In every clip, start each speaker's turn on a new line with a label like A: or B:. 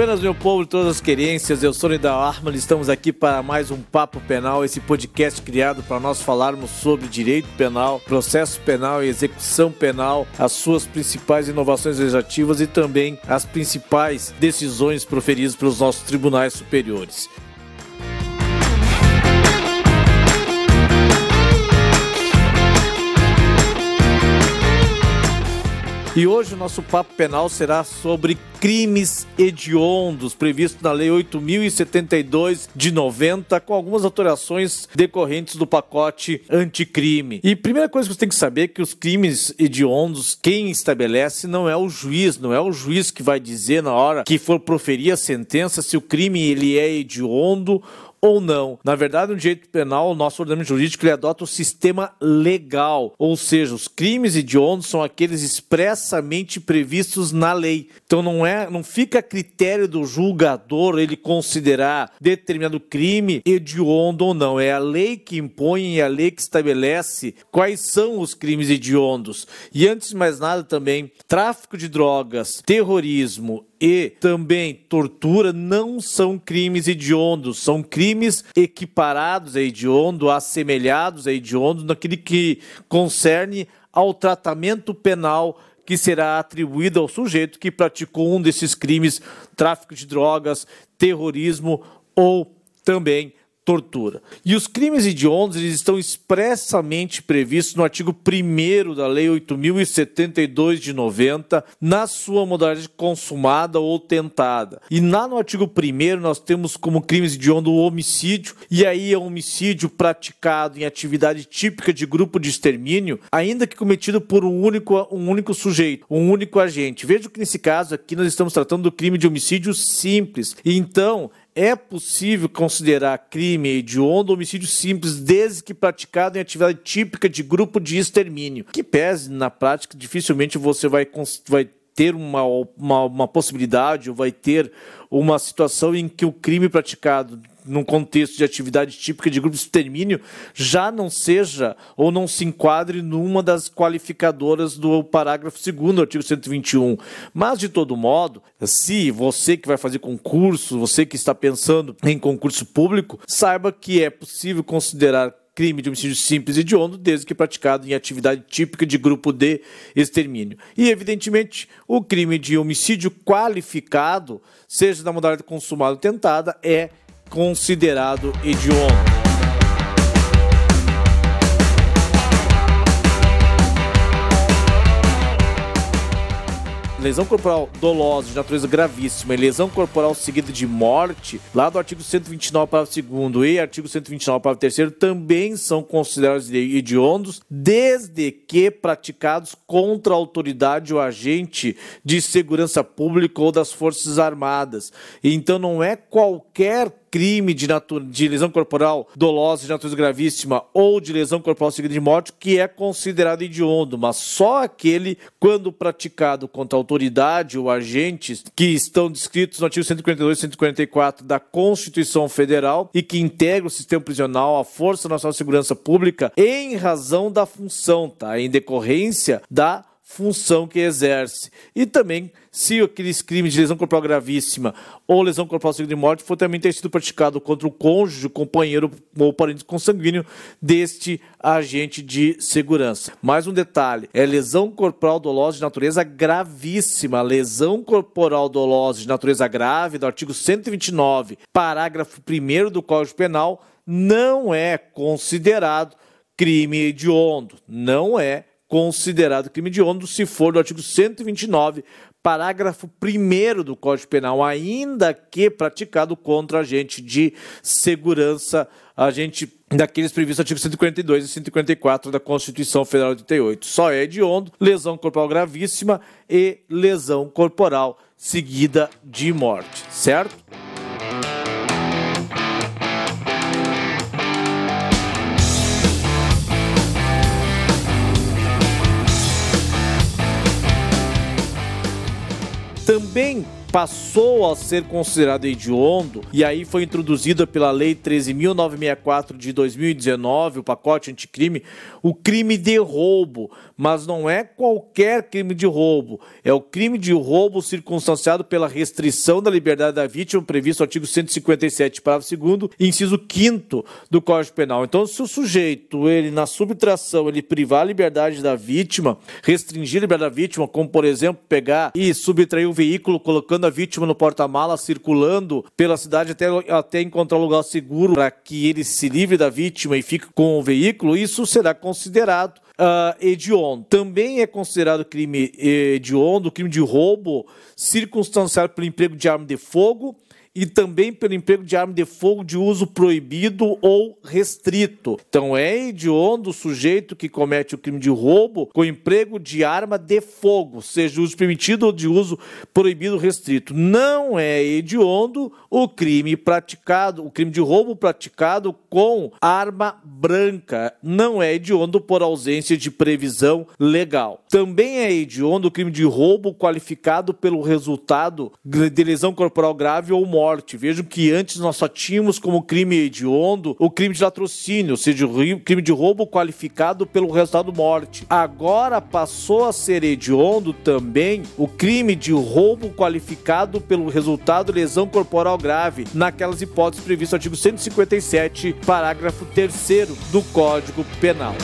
A: Buenas, meu povo todas as querências, eu sou Nida Armal, estamos aqui para mais um Papo Penal, esse podcast criado para nós falarmos sobre direito penal, processo penal e execução penal, as suas principais inovações legislativas e também as principais decisões proferidas pelos nossos tribunais superiores. E hoje o nosso papo penal será sobre crimes hediondos, previsto na Lei 8072 de 90, com algumas alterações decorrentes do pacote anticrime. E primeira coisa que você tem que saber é que os crimes hediondos, quem estabelece não é o juiz, não é o juiz que vai dizer na hora que for proferir a sentença se o crime ele é hediondo ou não. Na verdade, no direito penal, o nosso ordenamento jurídico ele adota o sistema legal, ou seja, os crimes hediondos são aqueles expressamente previstos na lei. Então não é, não fica a critério do julgador ele considerar determinado crime hediondo ou não. É a lei que impõe e a lei que estabelece quais são os crimes hediondos. E antes de mais nada também, tráfico de drogas, terrorismo e também tortura não são crimes hediondos, são crimes equiparados a hediondo, assemelhados a hediondo naquele que concerne ao tratamento penal que será atribuído ao sujeito que praticou um desses crimes, tráfico de drogas, terrorismo ou também tortura. E os crimes hediondos eles estão expressamente previstos no artigo 1 da Lei 8072 de 90, na sua modalidade consumada ou tentada. E lá no artigo 1 nós temos como crimes hediondos o homicídio, e aí é um homicídio praticado em atividade típica de grupo de extermínio, ainda que cometido por um único, um único sujeito, um único agente. Veja que nesse caso aqui nós estamos tratando do crime de homicídio simples. Então, é possível considerar crime hediondo homicídio simples desde que praticado em atividade típica de grupo de extermínio, que pese na prática dificilmente você vai, vai ter uma, uma, uma possibilidade ou vai ter uma situação em que o crime praticado num contexto de atividade típica de grupo de extermínio, já não seja ou não se enquadre numa das qualificadoras do parágrafo 2 do artigo 121. Mas, de todo modo, se você que vai fazer concurso, você que está pensando em concurso público, saiba que é possível considerar crime de homicídio simples e hediondo, desde que praticado em atividade típica de grupo de extermínio. E, evidentemente, o crime de homicídio qualificado, seja da modalidade consumada ou tentada, é considerado hediondo. lesão corporal dolosa de natureza gravíssima e lesão corporal seguida de morte, lá do artigo 129, parágrafo 2 e artigo 129, parágrafo 3 também são considerados hediondos, desde que praticados contra a autoridade ou agente de segurança pública ou das Forças Armadas. Então não é qualquer crime de, de lesão corporal dolosa de natureza gravíssima ou de lesão corporal seguida de morte que é considerado hediondo, mas só aquele quando praticado contra autoridade ou agentes que estão descritos no artigo 142 e 144 da Constituição Federal e que integra o sistema prisional, a Força Nacional de Segurança Pública, em razão da função, tá? Em decorrência da função que exerce. E também, se aqueles crimes de lesão corporal gravíssima ou lesão corporal seguida de morte for também ter sido praticado contra o cônjuge, companheiro ou parente consanguíneo deste agente de segurança. Mais um detalhe: é lesão corporal dolosa de natureza gravíssima. Lesão corporal dolosa de natureza grave, do artigo 129, parágrafo 1 do Código Penal, não é considerado crime hediondo. Não é considerado crime de hediondo se for do artigo 129, parágrafo 1 do Código Penal, ainda que praticado contra agente de segurança, agente daqueles previstos no artigo 142 e 154 da Constituição Federal de 88. Só é hediondo, lesão corporal gravíssima e lesão corporal seguida de morte, certo? Também passou a ser considerado hediondo e aí foi introduzida pela Lei 13.964 de 2019, o pacote anticrime, o crime de roubo. Mas não é qualquer crime de roubo, é o crime de roubo circunstanciado pela restrição da liberdade da vítima, previsto no artigo 157, parágrafo 2, inciso 5 do Código Penal. Então, se o sujeito, ele na subtração, ele privar a liberdade da vítima, restringir a liberdade da vítima, como por exemplo, pegar e subtrair o veículo, colocando a vítima no porta-mala, circulando pela cidade até, até encontrar um lugar seguro para que ele se livre da vítima e fique com o veículo, isso será considerado uh, hediondo. Também é considerado crime hediondo, crime de roubo circunstanciado pelo emprego de arma de fogo e também pelo emprego de arma de fogo de uso proibido ou restrito. Então é hediondo o sujeito que comete o crime de roubo com emprego de arma de fogo, seja de uso permitido ou de uso proibido ou restrito. Não é hediondo o crime praticado, o crime de roubo praticado com arma branca. Não é hediondo por ausência de previsão legal. Também é hediondo o crime de roubo qualificado pelo resultado de lesão corporal grave ou morte morte. Vejam que antes nós só tínhamos como crime hediondo o crime de latrocínio, ou seja, o crime de roubo qualificado pelo resultado morte. Agora passou a ser hediondo também o crime de roubo qualificado pelo resultado lesão corporal grave, naquelas hipóteses previstas no artigo 157, parágrafo 3 do Código Penal.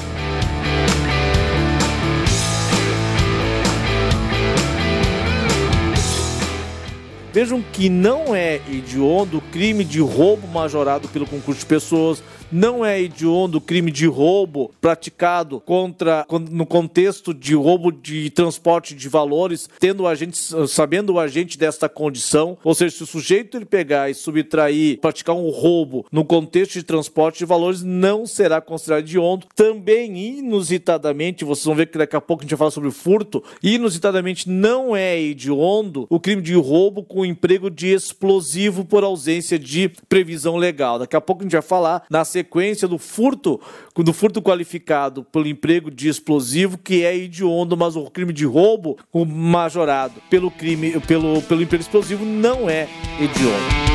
A: Vejam que não é hediondo o crime de roubo majorado pelo concurso de pessoas, não é hediondo o crime de roubo praticado contra no contexto de roubo de transporte de valores, tendo o agente, sabendo o agente desta condição, ou seja, se o sujeito ele pegar e subtrair, praticar um roubo no contexto de transporte de valores, não será considerado hediondo. Também inusitadamente, vocês vão ver que daqui a pouco a gente vai falar sobre furto, inusitadamente não é hediondo o crime de roubo com emprego de explosivo por ausência de previsão legal. Daqui a pouco a gente vai falar na sequência do furto, do furto qualificado pelo emprego de explosivo, que é hediondo, mas o crime de roubo, o majorado pelo crime, pelo, pelo emprego explosivo, não é hediondo.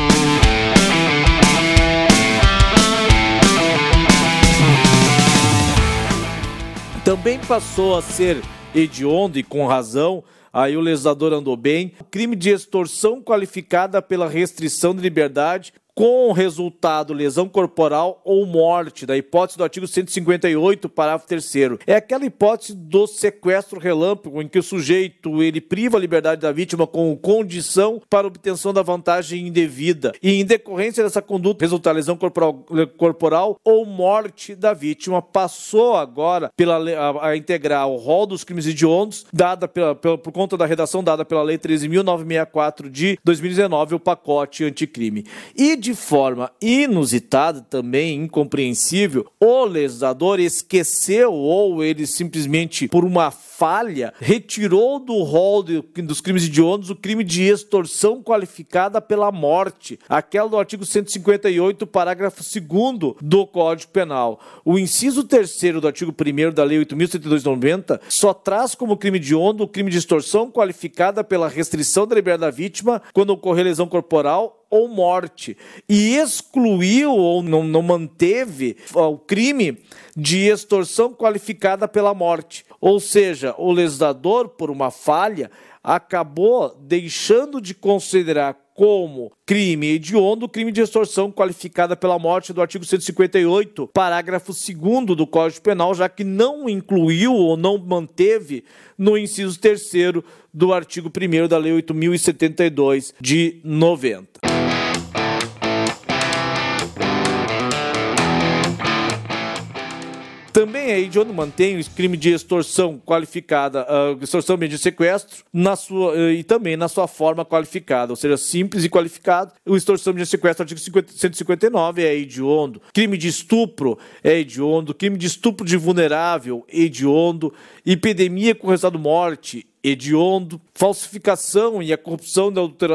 A: Também passou a ser hediondo e com razão aí o legislador andou bem. O crime de extorsão qualificada pela restrição de liberdade com resultado lesão corporal ou morte, da hipótese do artigo 158, parágrafo 3 É aquela hipótese do sequestro relâmpago, em que o sujeito ele priva a liberdade da vítima com condição para obtenção da vantagem indevida. E em decorrência dessa conduta resultar lesão corporal, corporal ou morte da vítima, passou agora pela, a, a integrar o rol dos crimes hediondos, dada pela, pela, por conta da redação dada pela Lei 13.964 de 2019, o pacote anticrime. E de forma inusitada, também incompreensível, o legislador esqueceu ou ele simplesmente, por uma falha, retirou do rol de, dos crimes hediondos o crime de extorsão qualificada pela morte, aquela do artigo 158, parágrafo 2 do Código Penal. O inciso 3 do artigo 1 da Lei 8.192/90 só traz como crime hediondo o crime de extorsão qualificada pela restrição da liberdade da vítima quando ocorrer lesão corporal ou morte e excluiu ou não, não manteve o crime de extorsão qualificada pela morte. Ou seja, o legislador, por uma falha, acabou deixando de considerar como crime hediondo o crime de extorsão qualificada pela morte do artigo 158, parágrafo 2 do Código Penal, já que não incluiu ou não manteve no inciso 3 do artigo 1 da Lei 8072 de 90. Também é hediondo mantém o crime de extorsão qualificada, uh, extorsão mediante sequestro, na sua, uh, e também na sua forma qualificada, ou seja, simples e qualificado. O extorsão mediante sequestro, artigo 50, 159, é hediondo. Crime de estupro é hediondo. Crime de estupro de vulnerável, hediondo. Epidemia com resultado morte, hediondo, falsificação e a corrupção,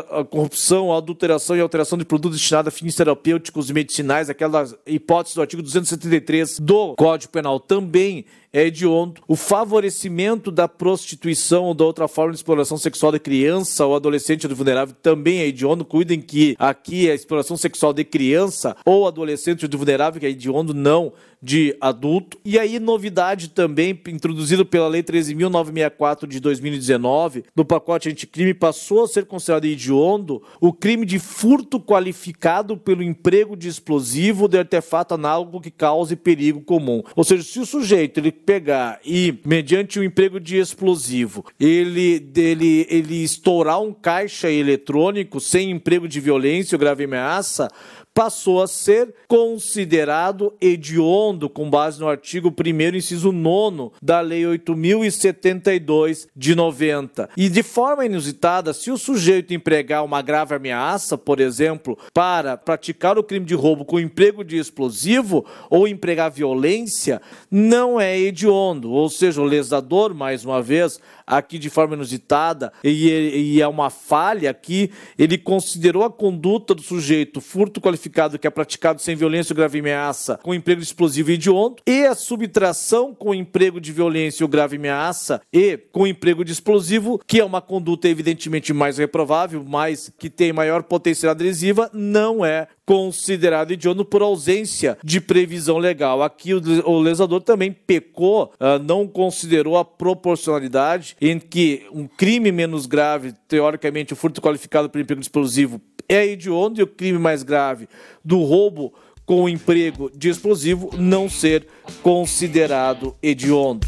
A: a corrupção, a adulteração e alteração de produtos destinados a fins terapêuticos e medicinais, aquela hipótese do artigo 273 do Código Penal. Também é hediondo. O favorecimento da prostituição ou da outra forma de exploração sexual de criança ou adolescente vulnerável também é hediondo. Cuidem que aqui a exploração sexual de criança ou adolescente vulnerável, que é hediondo, não de adulto. E aí, novidade também, introduzido pela Lei 13.964 de 2019, no pacote anticrime, passou a ser considerado hediondo o crime de furto qualificado pelo emprego de explosivo de artefato análogo que cause perigo comum. Ou seja, se o sujeito ele pegar e, mediante o emprego de explosivo, ele, ele, ele estourar um caixa eletrônico sem emprego de violência ou grave ameaça, passou a ser considerado hediondo com base no artigo 1 inciso 9 da Lei 8072 de 90. E de forma inusitada, se o sujeito empregar uma grave ameaça, por exemplo, para praticar o crime de roubo com emprego de explosivo ou empregar violência, não é hediondo, ou seja, o lesador, mais uma vez, aqui de forma inusitada, e, e é uma falha aqui, ele considerou a conduta do sujeito furto qualificado que é praticado sem violência ou grave ameaça com emprego de explosivo e hediondo, e a subtração com emprego de violência ou grave ameaça e com emprego de explosivo, que é uma conduta evidentemente mais reprovável, mas que tem maior potencial adesiva, não é considerado hediondo por ausência de previsão legal. Aqui o lesador também pecou, ah, não considerou a proporcionalidade em que um crime menos grave, teoricamente o furto qualificado por emprego explosivo, é hediondo e o crime mais grave do roubo com emprego de explosivo não ser considerado hediondo.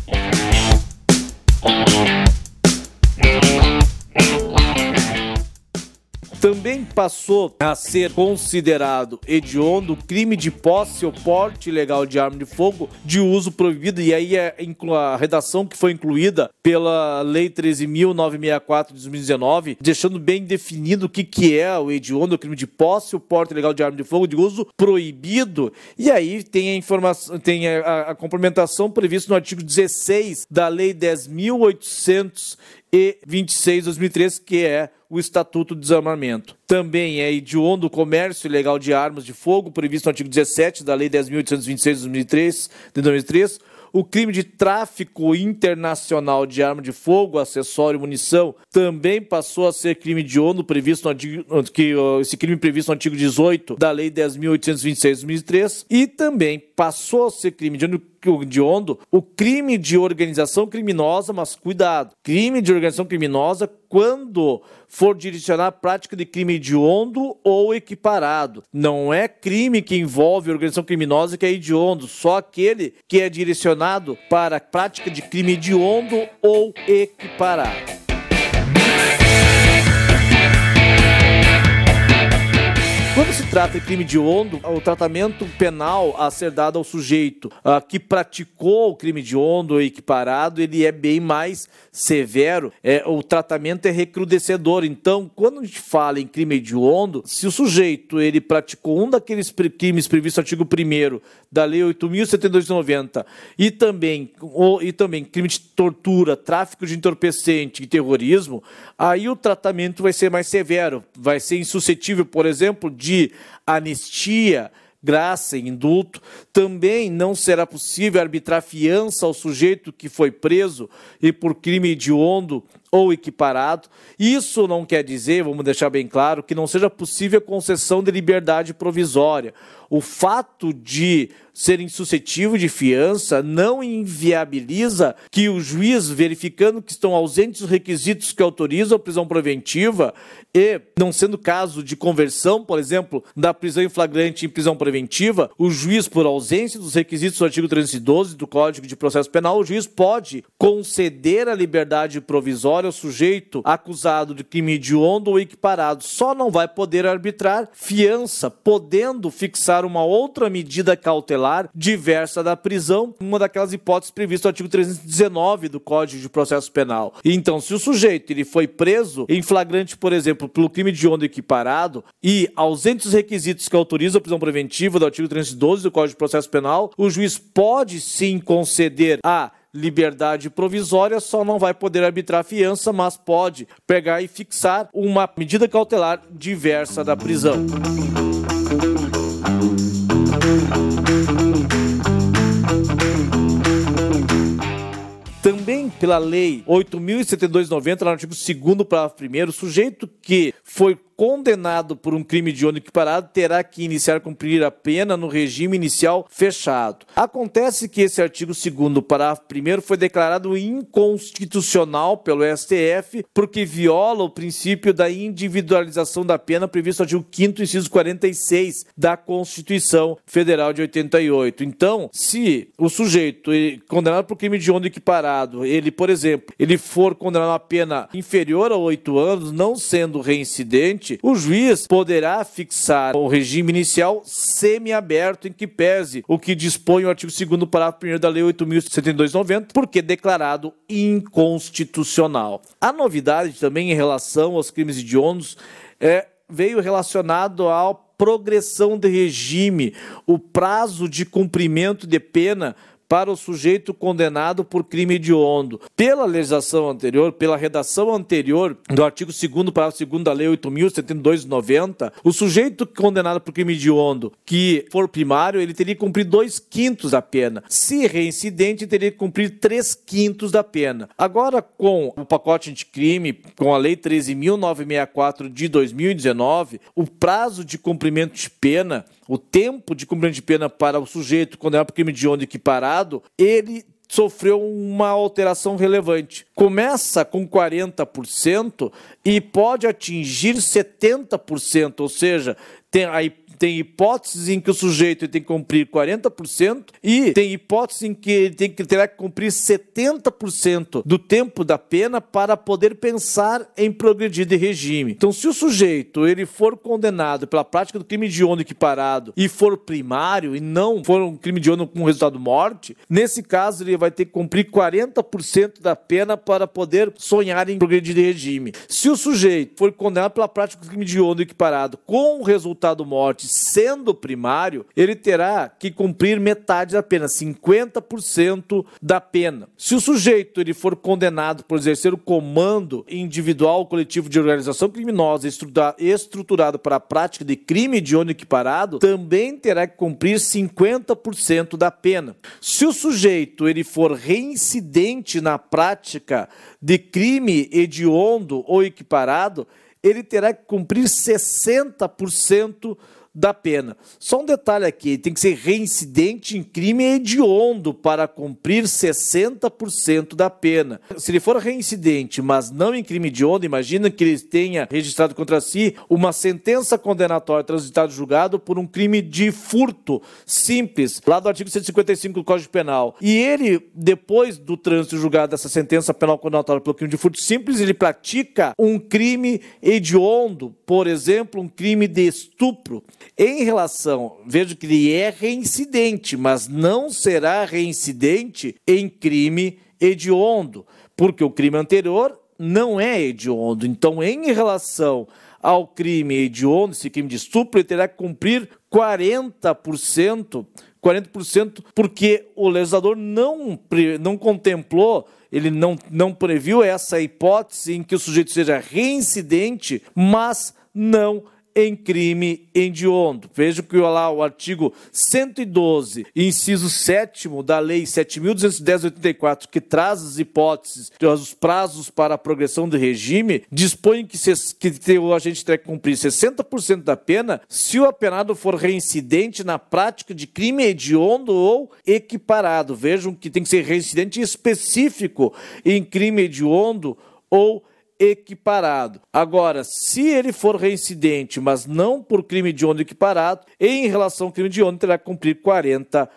A: Também passou a ser considerado hediondo crime de posse ou porte ilegal de arma de fogo de uso proibido, e aí é a redação que foi incluída pela Lei 13.964 de 2019, deixando bem definido o que, que é o hediondo, o crime de posse ou porte ilegal de arma de fogo de uso proibido, e aí tem a informação, tem a, a complementação prevista no artigo 16 da Lei 10.800 e 26 de 2003, que é o Estatuto do Desarmamento. Também é hediondo o comércio ilegal de armas de fogo, previsto no artigo 17 da Lei 10.826 de 2003, de 2003 o crime de tráfico internacional de arma de fogo, acessório e munição também passou a ser crime de ONU, previsto no artigo, que, esse crime previsto no artigo 18 da Lei 10.826 de 2003, e também passou a ser crime de hediondo o crime de organização criminosa, mas cuidado, crime de organização criminosa quando for direcionar a prática de crime hediondo ou equiparado. Não é crime que envolve organização criminosa que é hediondo, só aquele que é direcionado para a prática de crime hediondo ou equiparado. Quando se trata de crime de ondo, o tratamento penal a ser dado ao sujeito uh, que praticou o crime de ondo equiparado, ele é bem mais severo. É, o tratamento é recrudescedor. Então, quando a gente fala em crime de ondo, se o sujeito ele praticou um daqueles crimes previstos no artigo 1 da Lei 8.072 e também, e também crime de tortura, tráfico de entorpecente e terrorismo, aí o tratamento vai ser mais severo, vai ser insuscetível, por exemplo, de de anistia, graça e indulto, também não será possível arbitrar fiança ao sujeito que foi preso e por crime hediondo ou equiparado. Isso não quer dizer, vamos deixar bem claro, que não seja possível concessão de liberdade provisória. O fato de ser insuscetível de fiança não inviabiliza que o juiz, verificando que estão ausentes os requisitos que autorizam a prisão preventiva e não sendo caso de conversão, por exemplo, da prisão em flagrante em prisão preventiva, o juiz, por ausência dos requisitos do artigo 312 do Código de Processo Penal, o juiz pode conceder a liberdade provisória ao sujeito acusado de crime hediondo ou equiparado. Só não vai poder arbitrar fiança, podendo fixar uma outra medida cautelar diversa da prisão, uma daquelas hipóteses previstas no artigo 319 do Código de Processo Penal. Então, se o sujeito ele foi preso em flagrante, por exemplo, pelo crime de onda equiparado e ausentes os requisitos que autorizam a prisão preventiva do artigo 312 do Código de Processo Penal, o juiz pode sim conceder a liberdade provisória, só não vai poder arbitrar fiança, mas pode pegar e fixar uma medida cautelar diversa da prisão. Também pela Lei 8.072/90, no artigo 2 parágrafo 1 o sujeito que foi condenado por um crime de ônibus equiparado terá que iniciar a cumprir a pena no regime inicial fechado. Acontece que esse artigo 2 parágrafo 1 foi declarado inconstitucional pelo STF porque viola o princípio da individualização da pena previsto no artigo 5 inciso 46 da Constituição Federal de 88. Então, se o sujeito condenado por crime de ônibus equiparado, ele, por exemplo, ele for condenado a pena inferior a oito anos, não sendo reincidente, o juiz poderá fixar o regime inicial semiaberto em que pese o que dispõe o artigo 2 parágrafo 1 da Lei 8.072/90, porque declarado inconstitucional. A novidade também em relação aos crimes hediondos é, veio relacionado à progressão de regime, o prazo de cumprimento de pena para o sujeito condenado por crime hediondo. Pela legislação anterior, pela redação anterior do artigo 2 parágrafo 2 da Lei 8.072/90, o sujeito condenado por crime hediondo que for primário, ele teria que cumprir dois quintos da pena. Se reincidente, teria que cumprir três quintos da pena. Agora, com o pacote anticrime, com a Lei 13.964 de 2019, o prazo de cumprimento de pena o tempo de cumprimento de pena para o sujeito condenado por crime de onda equiparado, ele sofreu uma alteração relevante. Começa com 40% e pode atingir 70%, ou seja, tem a tem hipóteses em que o sujeito tem que cumprir 40% e tem hipóteses em que ele tem que terá que cumprir 70% do tempo da pena para poder pensar em progredir de regime. Então, se o sujeito ele for condenado pela prática do crime de ônibus equiparado e for primário e não for um crime de ônibus com resultado morte, nesse caso ele vai ter que cumprir 40% da pena para poder sonhar em progredir de regime. Se o sujeito for condenado pela prática do crime de ônibus equiparado com resultado morte sendo primário, ele terá que cumprir metade da pena, 50% da pena. Se o sujeito ele for condenado por exercer o comando individual ou coletivo de organização criminosa estruturado para a prática de crime de ônibus equiparado, também terá que cumprir 50% da pena. Se o sujeito ele for reincidente na prática de crime hediondo ou equiparado, ele terá que cumprir 60% da pena. Só um detalhe aqui: tem que ser reincidente em crime hediondo para cumprir 60% da pena. Se ele for reincidente, mas não em crime hediondo, imagina que ele tenha registrado contra si uma sentença condenatória transitada julgado por um crime de furto simples, lá do artigo 155 do Código Penal. E ele, depois do trânsito julgado dessa sentença penal condenatória pelo crime de furto simples, ele pratica um crime hediondo, por exemplo, um crime de estupro. Em relação, vejo que ele é reincidente, mas não será reincidente em crime hediondo, porque o crime anterior não é hediondo. Então, em relação ao crime hediondo, esse crime de estupro, ele terá que cumprir 40%, 40%, porque o legislador não, não contemplou ele não, não previu essa hipótese em que o sujeito seja reincidente, mas não em crime hediondo. Veja que lá o artigo 112, inciso 7 da Lei 7.210-84, que traz as hipóteses, os prazos para a progressão do regime, dispõe que, se, que o agente terá que cumprir 60% da pena se o apenado for reincidente na prática de crime hediondo ou equiparado. Vejam que tem que ser reincidente específico em crime hediondo ou equiparado. Agora, se ele for reincidente, mas não por crime de ônibus equiparado, em relação ao crime de ônibus terá que cumprir 40%,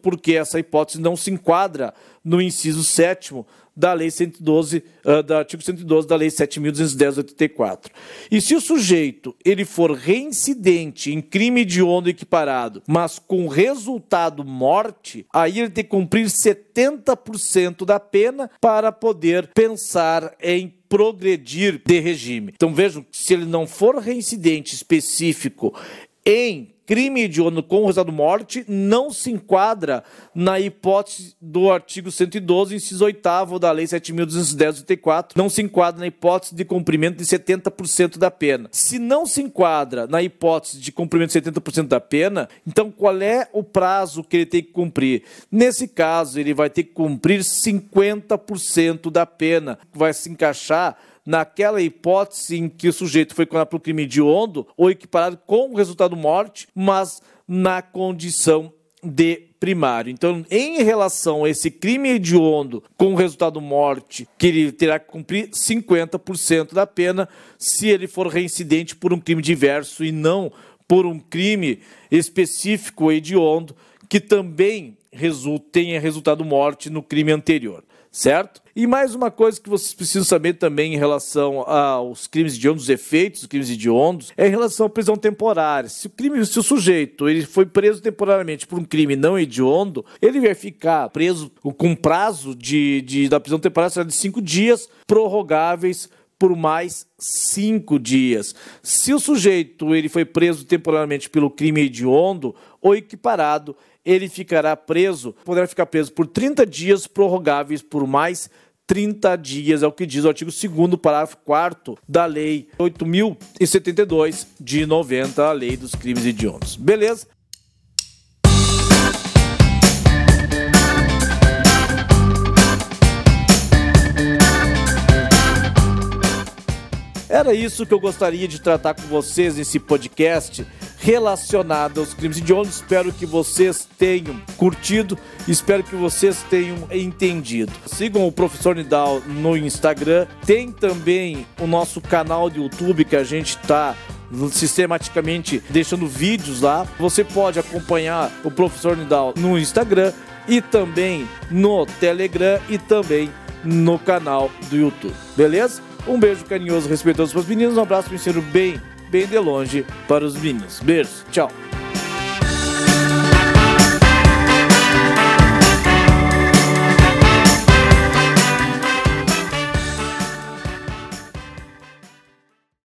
A: porque essa hipótese não se enquadra no inciso 7 da Lei 112, uh, do artigo 112 da Lei 7.210-84. E se o sujeito ele for reincidente em crime de onda equiparado, mas com resultado morte, aí ele tem que cumprir 70% da pena para poder pensar em progredir de regime. Então vejam, se ele não for reincidente específico em crime hediondo com resultado morte não se enquadra na hipótese do artigo 112, inciso 8 da Lei 7.210 não se enquadra na hipótese de cumprimento de 70% da pena. Se não se enquadra na hipótese de cumprimento de 70% da pena, então qual é o prazo que ele tem que cumprir? Nesse caso, ele vai ter que cumprir 50% da pena, vai se encaixar naquela hipótese em que o sujeito foi condenado por crime hediondo ou equiparado com o resultado morte, mas na condição de primário. Então, em relação a esse crime hediondo com resultado morte, que ele terá que cumprir 50% da pena se ele for reincidente por um crime diverso e não por um crime específico hediondo que também tenha resultado morte no crime anterior certo? E mais uma coisa que vocês precisam saber também em relação aos crimes hediondos, os efeitos dos crimes hediondos, é em relação à prisão temporária. Se o crime, se o sujeito ele foi preso temporariamente por um crime não hediondo, ele vai ficar preso com prazo de, de da prisão temporária será de cinco dias, prorrogáveis por mais cinco dias. Se o sujeito ele foi preso temporariamente pelo crime hediondo ou equiparado, ele ficará preso, poderá ficar preso por 30 dias, prorrogáveis por mais 30 dias, é o que diz o artigo 2 parágrafo 4 da Lei 8.072 de 90, a Lei dos Crimes Hediondos. Beleza? Era isso que eu gostaria de tratar com vocês nesse podcast relacionado aos crimes hediondos. Espero que vocês tenham curtido, espero que vocês tenham entendido. Sigam o Professor Nidal no Instagram, tem também o nosso canal de YouTube que a gente está sistematicamente deixando vídeos lá. Você pode acompanhar o Professor Nidal no Instagram e também no Telegram e também no canal do YouTube. Beleza? Um beijo carinhoso, respeitoso para os meninos. Um abraço, me bem, bem de longe para os meninos. Beijo, tchau.